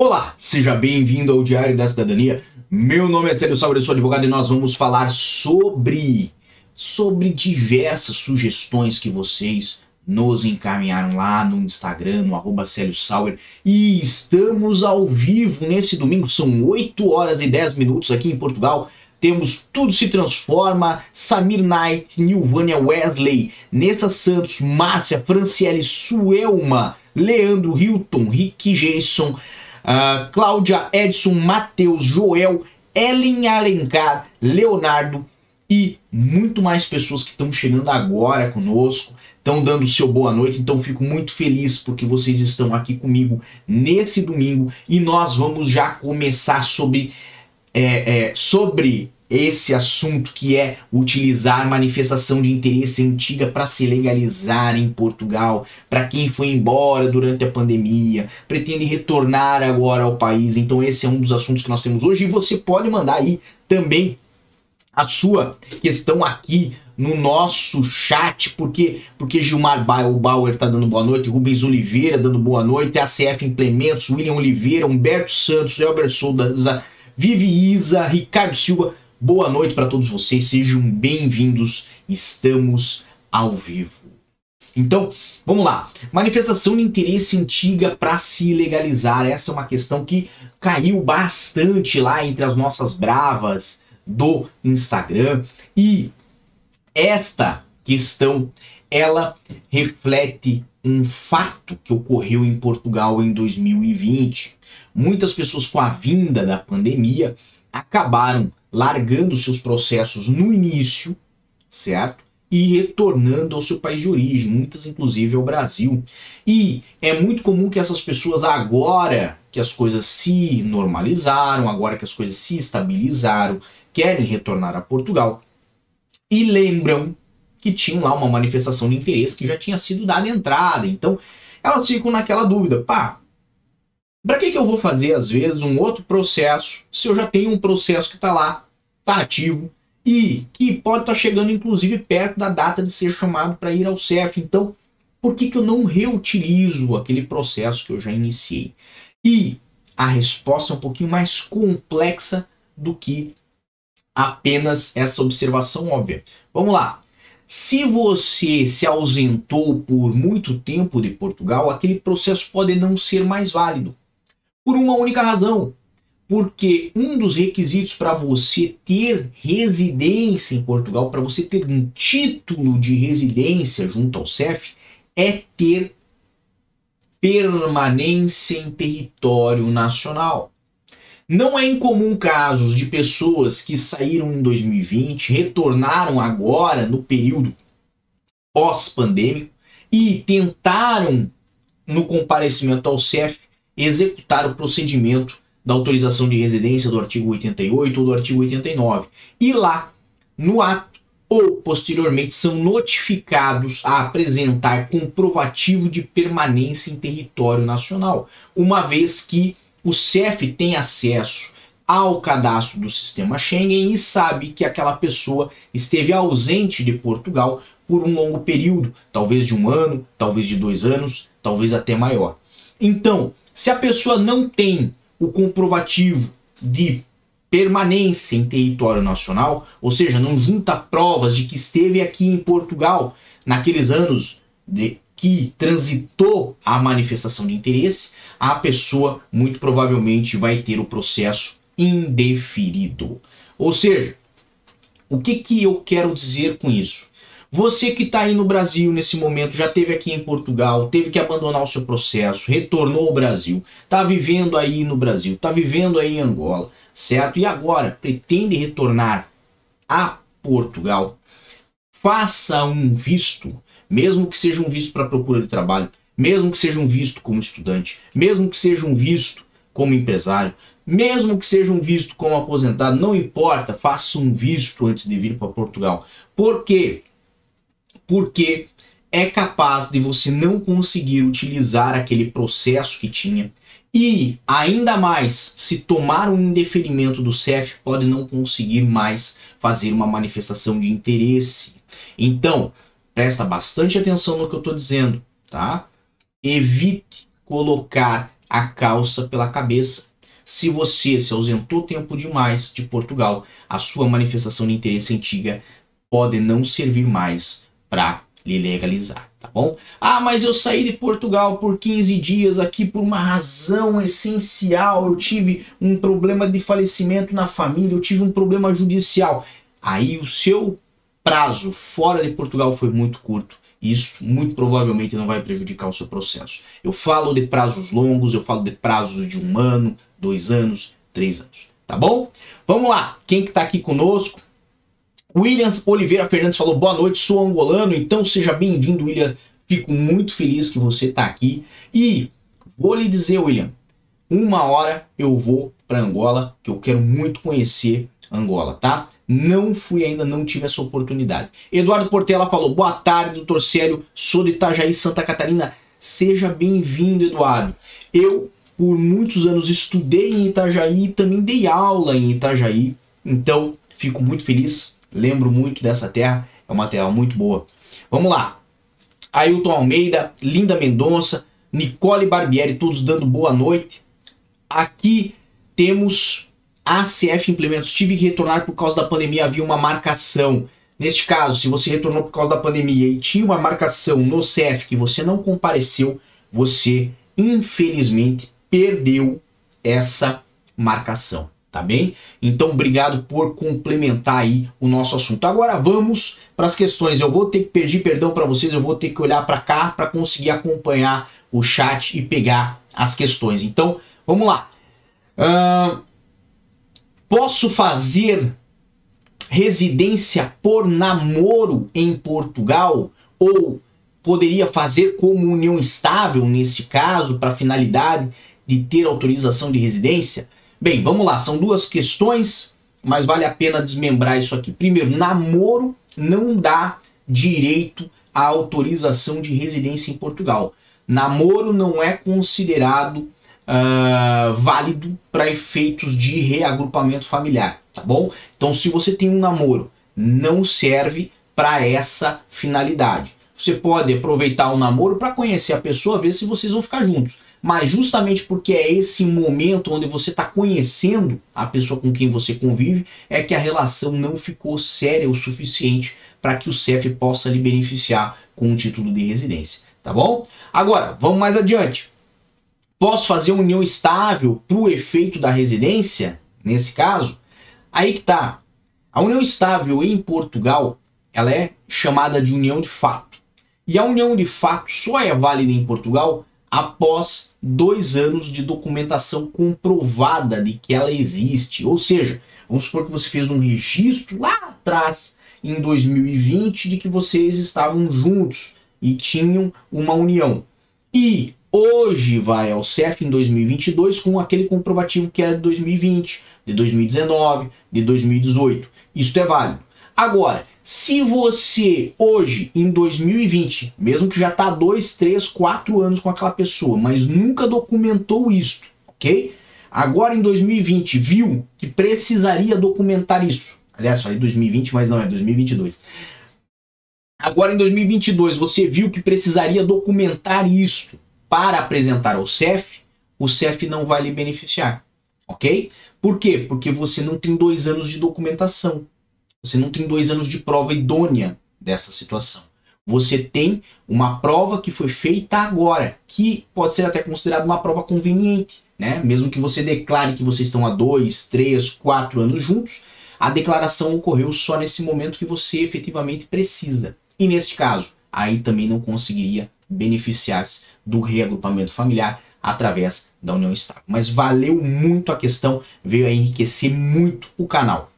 Olá, seja bem-vindo ao Diário da Cidadania. Meu nome é Célio Sauer, eu sou advogado e nós vamos falar sobre sobre diversas sugestões que vocês nos encaminharam lá no Instagram, no arroba Célio Sauer. E estamos ao vivo nesse domingo, são 8 horas e 10 minutos aqui em Portugal. Temos Tudo Se Transforma, Samir Knight, Nilvânia Wesley, Nessa Santos, Márcia, Franciele Suelma, Leandro Hilton, Rick Jason, uh, Cláudia Edson, Matheus, Joel, Ellen Alencar, Leonardo e muito mais pessoas que estão chegando agora conosco, estão dando seu boa noite. Então fico muito feliz porque vocês estão aqui comigo nesse domingo e nós vamos já começar sobre é, é, sobre esse assunto que é utilizar manifestação de interesse antiga para se legalizar em Portugal, para quem foi embora durante a pandemia, pretende retornar agora ao país. Então esse é um dos assuntos que nós temos hoje e você pode mandar aí também a sua questão aqui no nosso chat, porque porque Gilmar Bauer tá dando boa noite, Rubens Oliveira dando boa noite, ACF Implementos, William Oliveira, Humberto Santos, Elber Souza, Vivi Isa, Ricardo Silva. Boa noite para todos vocês, sejam bem-vindos. Estamos ao vivo. Então, vamos lá. Manifestação de interesse antiga para se legalizar. Essa é uma questão que caiu bastante lá entre as nossas bravas do Instagram e esta questão ela reflete um fato que ocorreu em Portugal em 2020 muitas pessoas com a vinda da pandemia acabaram largando seus processos no início, certo? E retornando ao seu país de origem, muitas inclusive ao Brasil. E é muito comum que essas pessoas, agora que as coisas se normalizaram, agora que as coisas se estabilizaram, querem retornar a Portugal e lembram que tinham lá uma manifestação de interesse que já tinha sido dada entrada. Então elas ficam naquela dúvida: pá, para que, que eu vou fazer, às vezes, um outro processo se eu já tenho um processo que está lá, ativo e que pode estar tá chegando, inclusive, perto da data de ser chamado para ir ao CEF? Então, por que, que eu não reutilizo aquele processo que eu já iniciei? E a resposta é um pouquinho mais complexa do que apenas essa observação óbvia. Vamos lá. Se você se ausentou por muito tempo de Portugal, aquele processo pode não ser mais válido por uma única razão. Porque um dos requisitos para você ter residência em Portugal, para você ter um título de residência junto ao CEF, é ter permanência em território nacional. Não é incomum casos de pessoas que saíram em 2020, retornaram agora no período pós-pandêmico e tentaram, no comparecimento ao CEF, executar o procedimento da autorização de residência do artigo 88 ou do artigo 89. E lá, no ato ou posteriormente, são notificados a apresentar comprovativo de permanência em território nacional, uma vez que o CEF tem acesso ao cadastro do sistema Schengen e sabe que aquela pessoa esteve ausente de Portugal por um longo período, talvez de um ano, talvez de dois anos, talvez até maior. Então, se a pessoa não tem o comprovativo de permanência em território nacional, ou seja, não junta provas de que esteve aqui em Portugal naqueles anos de que transitou a manifestação de interesse, a pessoa muito provavelmente vai ter o processo indeferido. Ou seja, o que, que eu quero dizer com isso? Você que está aí no Brasil nesse momento, já teve aqui em Portugal, teve que abandonar o seu processo, retornou ao Brasil, está vivendo aí no Brasil, está vivendo aí em Angola, certo? E agora pretende retornar a Portugal, faça um visto, mesmo que seja um visto para procura de trabalho, mesmo que seja um visto como estudante, mesmo que seja um visto como empresário, mesmo que seja um visto como aposentado, não importa, faça um visto antes de vir para Portugal. Por quê? Porque é capaz de você não conseguir utilizar aquele processo que tinha e ainda mais, se tomar um indeferimento do CEF, pode não conseguir mais fazer uma manifestação de interesse. Então, presta bastante atenção no que eu estou dizendo, tá? Evite colocar a calça pela cabeça. Se você se ausentou tempo demais de Portugal, a sua manifestação de interesse antiga pode não servir mais para lhe legalizar, tá bom? Ah, mas eu saí de Portugal por 15 dias aqui por uma razão essencial. Eu tive um problema de falecimento na família, eu tive um problema judicial. Aí o seu prazo fora de Portugal foi muito curto. Isso muito provavelmente não vai prejudicar o seu processo. Eu falo de prazos longos, eu falo de prazos de um ano, dois anos, três anos. Tá bom? Vamos lá. Quem que tá aqui conosco? Williams Oliveira Fernandes falou: boa noite, sou angolano, então seja bem-vindo, William. Fico muito feliz que você está aqui. E vou lhe dizer, William, uma hora eu vou para Angola, que eu quero muito conhecer Angola, tá? Não fui ainda, não tive essa oportunidade. Eduardo Portela falou: boa tarde, doutor Célio, sou de Itajaí, Santa Catarina. Seja bem-vindo, Eduardo. Eu, por muitos anos, estudei em Itajaí e também dei aula em Itajaí. Então, fico muito feliz Lembro muito dessa terra, é uma terra muito boa. Vamos lá. Ailton Almeida, Linda Mendonça, Nicole Barbieri, todos dando boa noite. Aqui temos ACF Implementos. Tive que retornar por causa da pandemia, havia uma marcação. Neste caso, se você retornou por causa da pandemia e tinha uma marcação no CF que você não compareceu, você infelizmente perdeu essa marcação tá bem? Então, obrigado por complementar aí o nosso assunto. Agora vamos para as questões. Eu vou ter que pedir perdão para vocês, eu vou ter que olhar para cá para conseguir acompanhar o chat e pegar as questões. Então, vamos lá. Uh, posso fazer residência por namoro em Portugal ou poderia fazer como união estável neste caso para finalidade de ter autorização de residência? Bem, vamos lá, são duas questões, mas vale a pena desmembrar isso aqui. Primeiro, namoro não dá direito à autorização de residência em Portugal. Namoro não é considerado uh, válido para efeitos de reagrupamento familiar, tá bom? Então, se você tem um namoro, não serve para essa finalidade. Você pode aproveitar o namoro para conhecer a pessoa, ver se vocês vão ficar juntos mas justamente porque é esse momento onde você está conhecendo a pessoa com quem você convive, é que a relação não ficou séria o suficiente para que o CEF possa lhe beneficiar com um título de residência, tá bom? Agora, vamos mais adiante. Posso fazer união estável para o efeito da residência? Nesse caso, aí que tá. A união estável em Portugal, ela é chamada de união de fato. E a união de fato só é válida em Portugal após dois anos de documentação comprovada de que ela existe. Ou seja, vamos supor que você fez um registro lá atrás, em 2020, de que vocês estavam juntos e tinham uma união. E hoje vai ao CEF em 2022 com aquele comprovativo que era de 2020, de 2019, de 2018. Isso é válido. Agora, se você hoje, em 2020, mesmo que já está dois, três, quatro anos com aquela pessoa, mas nunca documentou isso, ok? Agora em 2020 viu que precisaria documentar isso. Aliás, falei 2020, mas não é 2022. Agora em 2022 você viu que precisaria documentar isso para apresentar ao CEF, o CEF não vai lhe beneficiar, ok? Por quê? Porque você não tem dois anos de documentação. Você não tem dois anos de prova idônea dessa situação. Você tem uma prova que foi feita agora, que pode ser até considerada uma prova conveniente, né? Mesmo que você declare que vocês estão há dois, três, quatro anos juntos, a declaração ocorreu só nesse momento que você efetivamente precisa. E neste caso, aí também não conseguiria beneficiar-se do reagrupamento familiar através da união estável. Mas valeu muito a questão, veio a enriquecer muito o canal.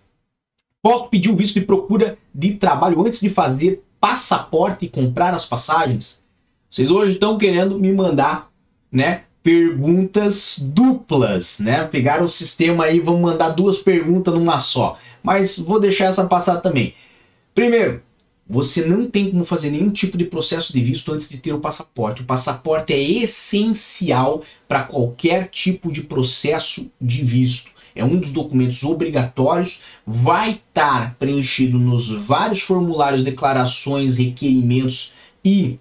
Posso pedir o visto de procura de trabalho antes de fazer passaporte e comprar as passagens? Vocês hoje estão querendo me mandar, né, perguntas duplas, né? Pegaram o sistema aí, vão mandar duas perguntas numa só. Mas vou deixar essa passar também. Primeiro, você não tem como fazer nenhum tipo de processo de visto antes de ter o passaporte. O passaporte é essencial para qualquer tipo de processo de visto é um dos documentos obrigatórios, vai estar preenchido nos vários formulários, declarações, requerimentos e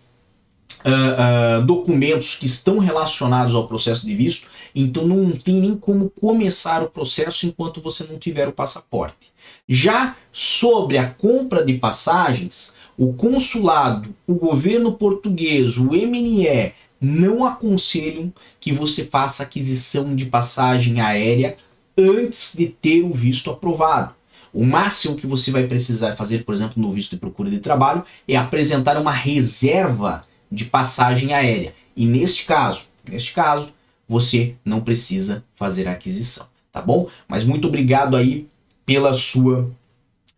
uh, uh, documentos que estão relacionados ao processo de visto, então não tem nem como começar o processo enquanto você não tiver o passaporte. Já sobre a compra de passagens, o consulado, o governo português, o MNE não aconselham que você faça aquisição de passagem aérea antes de ter o visto aprovado. O máximo que você vai precisar fazer, por exemplo, no visto de procura de trabalho, é apresentar uma reserva de passagem aérea. E neste caso, neste caso, você não precisa fazer a aquisição, tá bom? Mas muito obrigado aí pela sua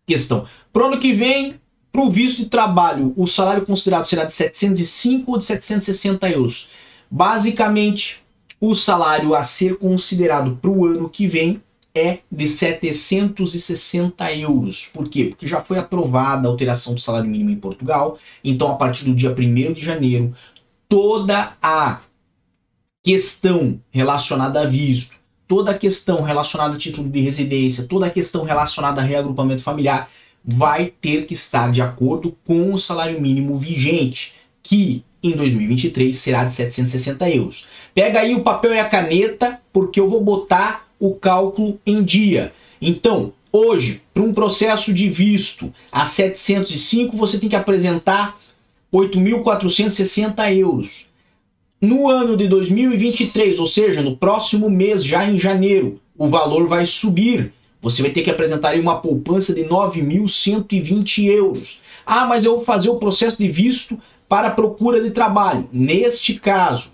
questão. Para o ano que vem, para o visto de trabalho, o salário considerado será de 705 ou de 760 euros. Basicamente, o salário a ser considerado para o ano que vem é de 760 euros. Por quê? Porque já foi aprovada a alteração do salário mínimo em Portugal. Então, a partir do dia 1 de janeiro, toda a questão relacionada a visto, toda a questão relacionada a título de residência, toda a questão relacionada a reagrupamento familiar vai ter que estar de acordo com o salário mínimo vigente, que em 2023 será de 760 euros. Pega aí o papel e a caneta, porque eu vou botar o cálculo em dia. Então, hoje, para um processo de visto a 705, você tem que apresentar 8.460 euros. No ano de 2023, ou seja, no próximo mês, já em janeiro, o valor vai subir. Você vai ter que apresentar uma poupança de 9.120 euros. Ah, mas eu vou fazer o processo de visto para procura de trabalho. Neste caso,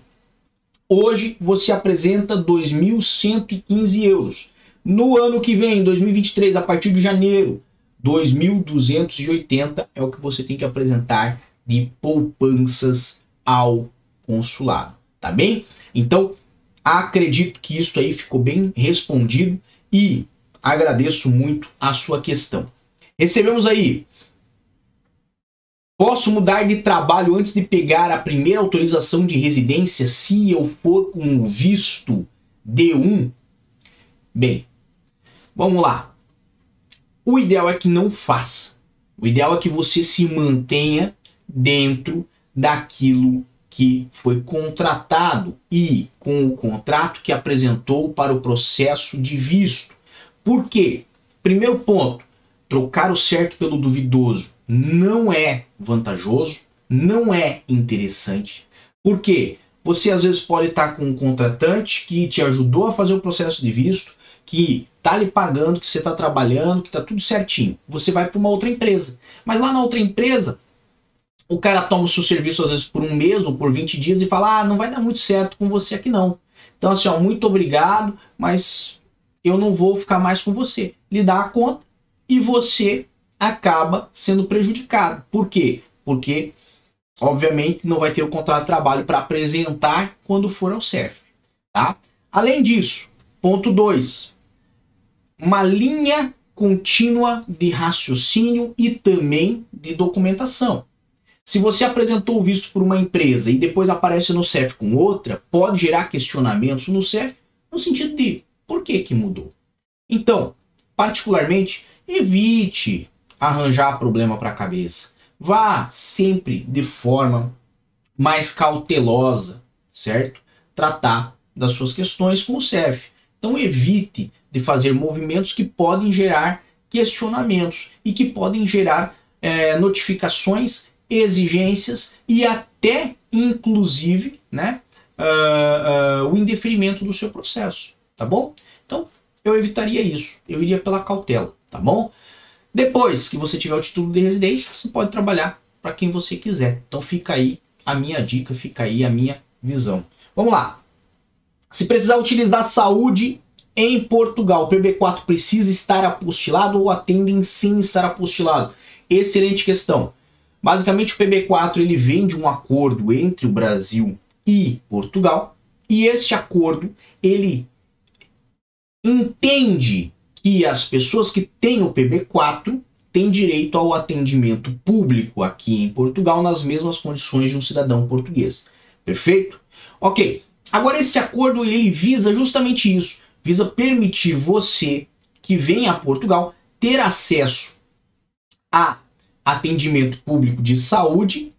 Hoje você apresenta 2.115 euros. No ano que vem, 2023, a partir de janeiro, 2.280 é o que você tem que apresentar de poupanças ao consulado, tá bem? Então, acredito que isso aí ficou bem respondido e agradeço muito a sua questão. Recebemos aí Posso mudar de trabalho antes de pegar a primeira autorização de residência se eu for com visto D1? Bem, vamos lá. O ideal é que não faça. O ideal é que você se mantenha dentro daquilo que foi contratado e com o contrato que apresentou para o processo de visto. Por quê? Primeiro ponto, trocar o certo pelo duvidoso não é vantajoso, não é interessante. Por quê? Você às vezes pode estar com um contratante que te ajudou a fazer o processo de visto, que está lhe pagando, que você está trabalhando, que está tudo certinho. Você vai para uma outra empresa. Mas lá na outra empresa, o cara toma o seu serviço às vezes por um mês ou por 20 dias e fala: ah, não vai dar muito certo com você aqui não. Então, assim, ó, muito obrigado, mas eu não vou ficar mais com você. Lhe dá a conta e você acaba sendo prejudicado. Por quê? Porque, obviamente, não vai ter o contrato de trabalho para apresentar quando for ao CERF. Tá? Além disso, ponto 2. Uma linha contínua de raciocínio e também de documentação. Se você apresentou o visto por uma empresa e depois aparece no CEF com outra, pode gerar questionamentos no CEF no sentido de por que que mudou. Então, particularmente, evite arranjar problema para a cabeça. Vá sempre de forma mais cautelosa, certo? Tratar das suas questões com o CEF. Então evite de fazer movimentos que podem gerar questionamentos e que podem gerar é, notificações, exigências e até, inclusive, né, uh, uh, o indeferimento do seu processo, tá bom? Então eu evitaria isso, eu iria pela cautela, tá bom? Depois que você tiver o título de residência, você pode trabalhar para quem você quiser. Então fica aí a minha dica, fica aí a minha visão. Vamos lá. Se precisar utilizar saúde em Portugal, o PB4 precisa estar apostilado ou atendem sim estar apostilado? Excelente questão. Basicamente o PB4 ele vem de um acordo entre o Brasil e Portugal e este acordo ele entende que as pessoas que têm o PB4 têm direito ao atendimento público aqui em Portugal nas mesmas condições de um cidadão português. Perfeito? Ok. Agora esse acordo ele visa justamente isso, visa permitir você que vem a Portugal ter acesso a atendimento público de saúde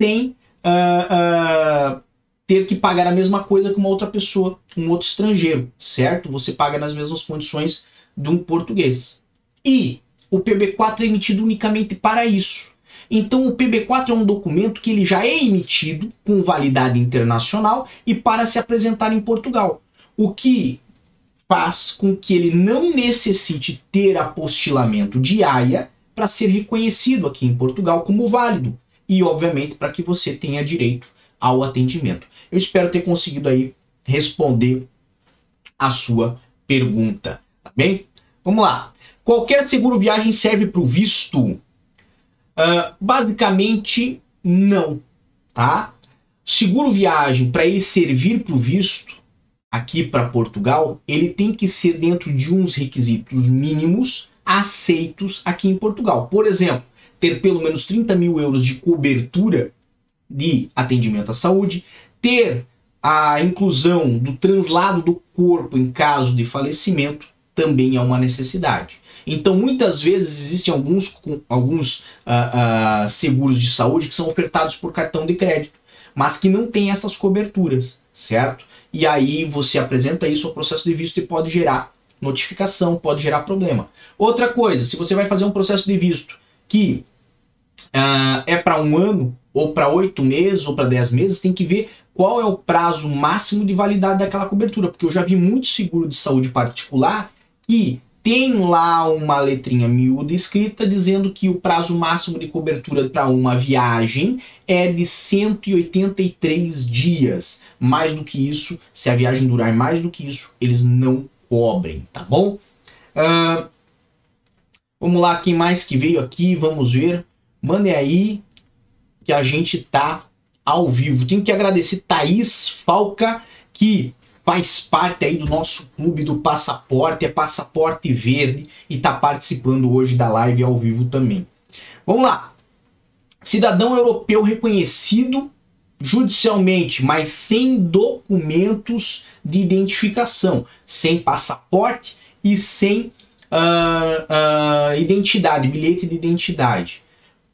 sem uh, uh, ter que pagar a mesma coisa que uma outra pessoa, um outro estrangeiro, certo? Você paga nas mesmas condições de um português. E o PB4 é emitido unicamente para isso. Então o PB4 é um documento que ele já é emitido com validade internacional e para se apresentar em Portugal. O que faz com que ele não necessite ter apostilamento de AIA para ser reconhecido aqui em Portugal como válido e, obviamente, para que você tenha direito ao atendimento. Eu espero ter conseguido aí responder a sua pergunta, tá bem? Vamos lá. Qualquer seguro viagem serve para o visto? Uh, basicamente, não, tá? Seguro viagem, para ele servir para o visto, aqui para Portugal, ele tem que ser dentro de uns requisitos mínimos aceitos aqui em Portugal. Por exemplo, ter pelo menos 30 mil euros de cobertura de atendimento à saúde, ter a inclusão do translado do corpo em caso de falecimento também é uma necessidade. Então, muitas vezes existem alguns, alguns uh, uh, seguros de saúde que são ofertados por cartão de crédito, mas que não têm essas coberturas, certo? e aí você apresenta isso ao processo de visto e pode gerar notificação, pode gerar problema. Outra coisa, se você vai fazer um processo de visto que uh, é para um ano, ou para oito meses, ou para dez meses, tem que ver qual é o prazo máximo de validade daquela cobertura, porque eu já vi muito seguro de saúde particular que tem lá uma letrinha miúda escrita dizendo que o prazo máximo de cobertura para uma viagem é de 183 dias. Mais do que isso, se a viagem durar mais do que isso, eles não cobrem, tá bom? Uh, vamos lá, quem mais que veio aqui? Vamos ver. Mandem aí que a gente tá ao vivo. Tenho que agradecer Thaís Falca, que faz parte aí do nosso clube do Passaporte, é Passaporte Verde e está participando hoje da live ao vivo também. Vamos lá. Cidadão europeu reconhecido judicialmente, mas sem documentos de identificação, sem passaporte e sem uh, uh, identidade, bilhete de identidade.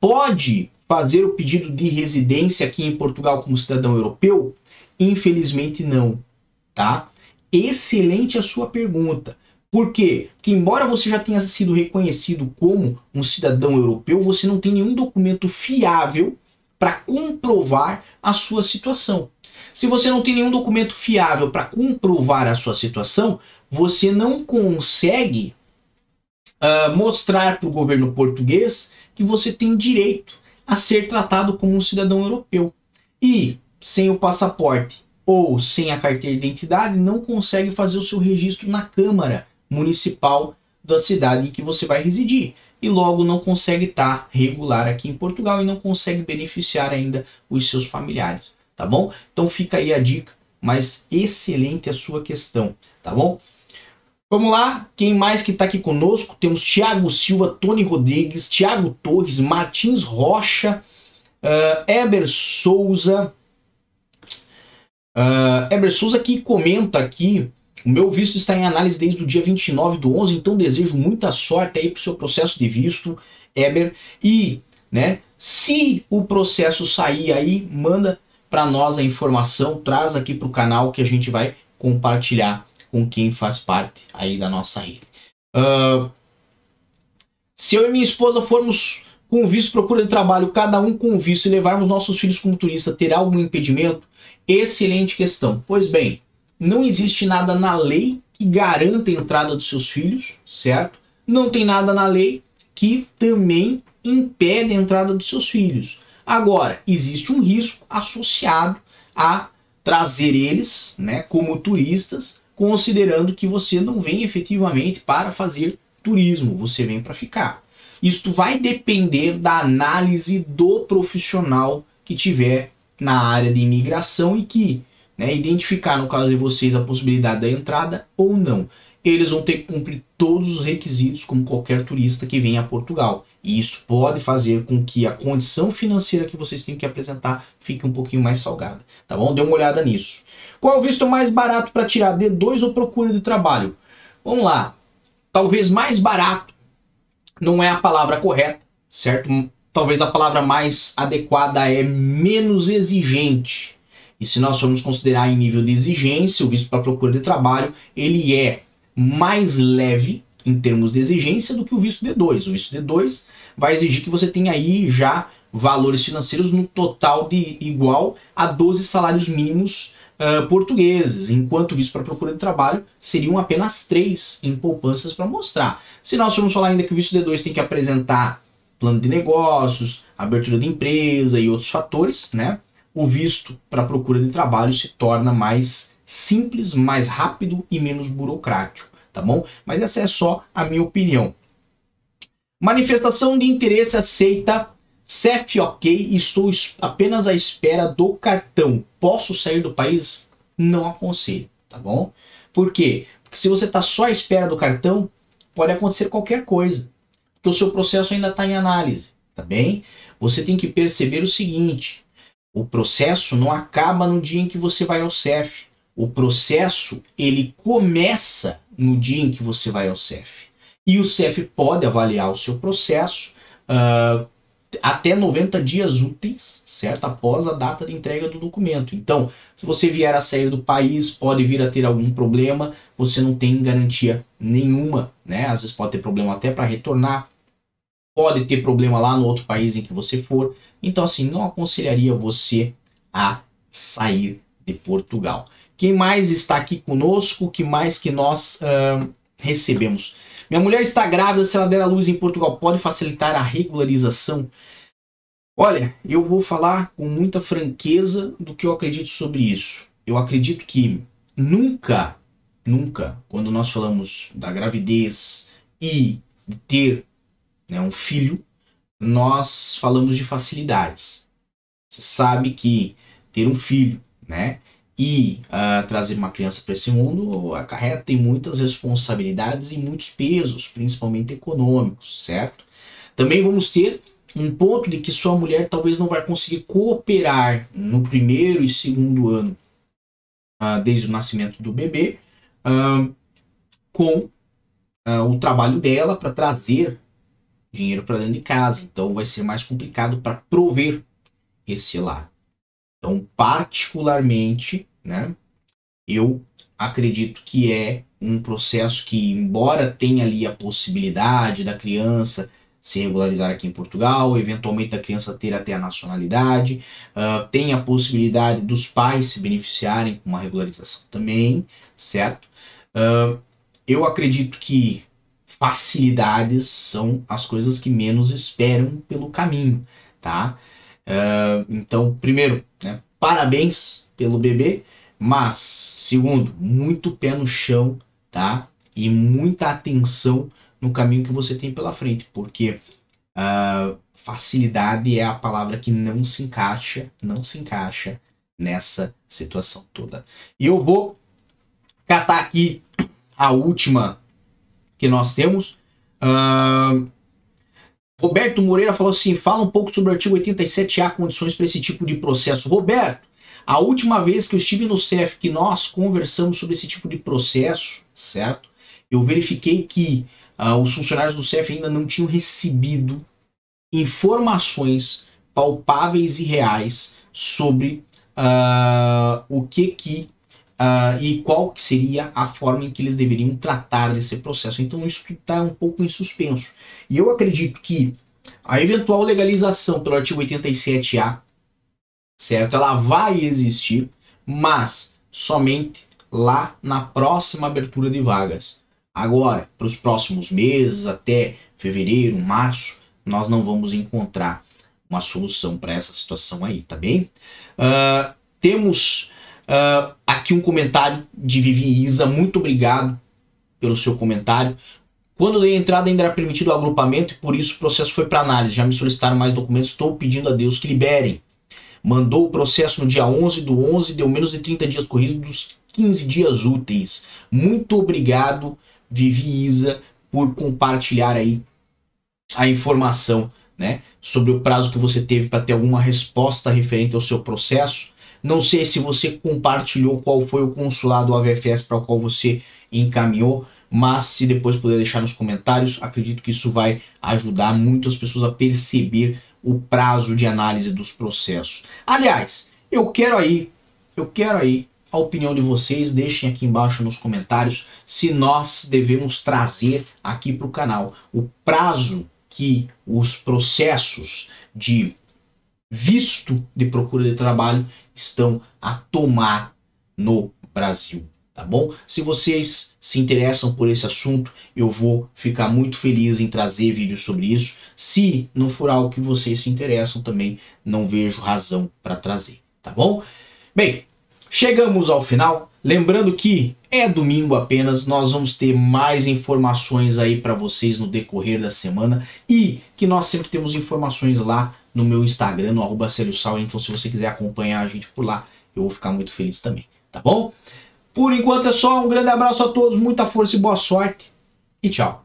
Pode fazer o pedido de residência aqui em Portugal como cidadão europeu? Infelizmente não tá? Excelente a sua pergunta. Por quê? Porque embora você já tenha sido reconhecido como um cidadão europeu, você não tem nenhum documento fiável para comprovar a sua situação. Se você não tem nenhum documento fiável para comprovar a sua situação, você não consegue uh, mostrar para o governo português que você tem direito a ser tratado como um cidadão europeu. E sem o passaporte ou sem a carteira de identidade não consegue fazer o seu registro na Câmara Municipal da cidade em que você vai residir e logo não consegue estar regular aqui em Portugal e não consegue beneficiar ainda os seus familiares, tá bom? Então fica aí a dica, mas excelente a sua questão, tá bom? Vamos lá, quem mais que está aqui conosco? Temos Tiago Silva, Tony Rodrigues, Tiago Torres, Martins Rocha, uh, Eber Souza, Uh, Eber Souza que comenta aqui, o meu visto está em análise desde o dia 29 do 11, então desejo muita sorte aí para o seu processo de visto, Eber. E, né, se o processo sair aí, manda para nós a informação, traz aqui para o canal que a gente vai compartilhar com quem faz parte aí da nossa rede. Uh, se eu e minha esposa formos com visto procura de trabalho, cada um com visto, e levarmos nossos filhos como turista, terá algum impedimento? Excelente questão. Pois bem, não existe nada na lei que garanta a entrada dos seus filhos, certo? Não tem nada na lei que também impede a entrada dos seus filhos. Agora, existe um risco associado a trazer eles, né, como turistas, considerando que você não vem efetivamente para fazer turismo, você vem para ficar. Isto vai depender da análise do profissional que tiver na área de imigração e que né, identificar, no caso de vocês, a possibilidade da entrada ou não. Eles vão ter que cumprir todos os requisitos, como qualquer turista que venha a Portugal. E isso pode fazer com que a condição financeira que vocês têm que apresentar fique um pouquinho mais salgada. Tá bom? Dê uma olhada nisso. Qual é visto mais barato para tirar D2 ou procura de trabalho? Vamos lá. Talvez mais barato não é a palavra correta, certo? talvez a palavra mais adequada é menos exigente. E se nós formos considerar em nível de exigência, o visto para procura de trabalho, ele é mais leve em termos de exigência do que o visto D2. O visto D2 vai exigir que você tenha aí já valores financeiros no total de igual a 12 salários mínimos uh, portugueses, enquanto visto para procura de trabalho seriam apenas três em poupanças para mostrar. Se nós formos falar ainda que o visto D2 tem que apresentar plano de negócios, abertura de empresa e outros fatores, né? O visto para procura de trabalho se torna mais simples, mais rápido e menos burocrático, tá bom? Mas essa é só a minha opinião. Manifestação de interesse aceita. CEF ok, estou apenas à espera do cartão. Posso sair do país? Não aconselho, tá bom? Por quê? Porque se você está só à espera do cartão, pode acontecer qualquer coisa. Porque o seu processo ainda está em análise, tá bem? Você tem que perceber o seguinte: o processo não acaba no dia em que você vai ao CEF. O processo ele começa no dia em que você vai ao CEF. E o CEF pode avaliar o seu processo uh, até 90 dias úteis, certo? Após a data de entrega do documento. Então, se você vier a sair do país, pode vir a ter algum problema, você não tem garantia nenhuma, né? Às vezes pode ter problema até para retornar, pode ter problema lá no outro país em que você for. Então, assim, não aconselharia você a sair de Portugal. Quem mais está aqui conosco? O que mais que nós uh, recebemos? Minha mulher está grávida, se ela der a luz em Portugal, pode facilitar a regularização? Olha, eu vou falar com muita franqueza do que eu acredito sobre isso. Eu acredito que nunca, nunca, quando nós falamos da gravidez e de ter né, um filho, nós falamos de facilidades. Você sabe que ter um filho, né, e uh, trazer uma criança para esse mundo acarreta em muitas responsabilidades e muitos pesos, principalmente econômicos, certo? Também vamos ter um ponto de que sua mulher talvez não vai conseguir cooperar no primeiro e segundo ano, uh, desde o nascimento do bebê, uh, com o trabalho dela para trazer dinheiro para dentro de casa. Então vai ser mais complicado para prover esse lar. Então, particularmente, né, eu acredito que é um processo que, embora tenha ali a possibilidade da criança se regularizar aqui em Portugal, eventualmente a criança ter até a nacionalidade, uh, tem a possibilidade dos pais se beneficiarem com uma regularização também, certo? Uh, eu acredito que facilidades são as coisas que menos esperam pelo caminho, tá? Uh, então, primeiro, né, parabéns pelo bebê, mas, segundo, muito pé no chão, tá? E muita atenção no caminho que você tem pela frente, porque uh, facilidade é a palavra que não se encaixa, não se encaixa nessa situação toda. E eu vou catar aqui a última que nós temos. Uh, Roberto Moreira falou assim: fala um pouco sobre o artigo 87A, condições para esse tipo de processo. Roberto, a última vez que eu estive no CEF que nós conversamos sobre esse tipo de processo, certo? Eu verifiquei que uh, os funcionários do CEF ainda não tinham recebido informações palpáveis e reais sobre uh, o que que uh, e qual seria a forma em que eles deveriam tratar desse processo. Então isso está um pouco em suspenso. E eu acredito que a eventual legalização pelo artigo 87A, certo? Ela vai existir, mas somente lá na próxima abertura de vagas. Agora, para os próximos meses, até fevereiro, março, nós não vamos encontrar uma solução para essa situação aí, tá bem? Uh, temos Uh, aqui um comentário de Vivi Isa, muito obrigado pelo seu comentário. Quando dei entrada ainda era permitido o agrupamento e por isso o processo foi para análise. Já me solicitaram mais documentos, estou pedindo a Deus que liberem. Mandou o processo no dia 11 do 11, deu menos de 30 dias corridos dos 15 dias úteis. Muito obrigado, Vivi Isa, por compartilhar aí a informação né, sobre o prazo que você teve para ter alguma resposta referente ao seu processo. Não sei se você compartilhou qual foi o consulado AVFS para o qual você encaminhou, mas se depois puder deixar nos comentários, acredito que isso vai ajudar muitas pessoas a perceber o prazo de análise dos processos. Aliás, eu quero aí, eu quero aí a opinião de vocês, deixem aqui embaixo nos comentários se nós devemos trazer aqui para o canal o prazo que os processos de visto de procura de trabalho estão a tomar no Brasil tá bom? Se vocês se interessam por esse assunto, eu vou ficar muito feliz em trazer vídeos sobre isso. Se não for algo que vocês se interessam também, não vejo razão para trazer, tá bom? Bem, chegamos ao final. Lembrando que é domingo apenas, nós vamos ter mais informações aí para vocês no decorrer da semana e que nós sempre temos informações lá no meu Instagram, no arroba Então se você quiser acompanhar a gente por lá, eu vou ficar muito feliz também, tá bom? Por enquanto é só, um grande abraço a todos, muita força e boa sorte e tchau.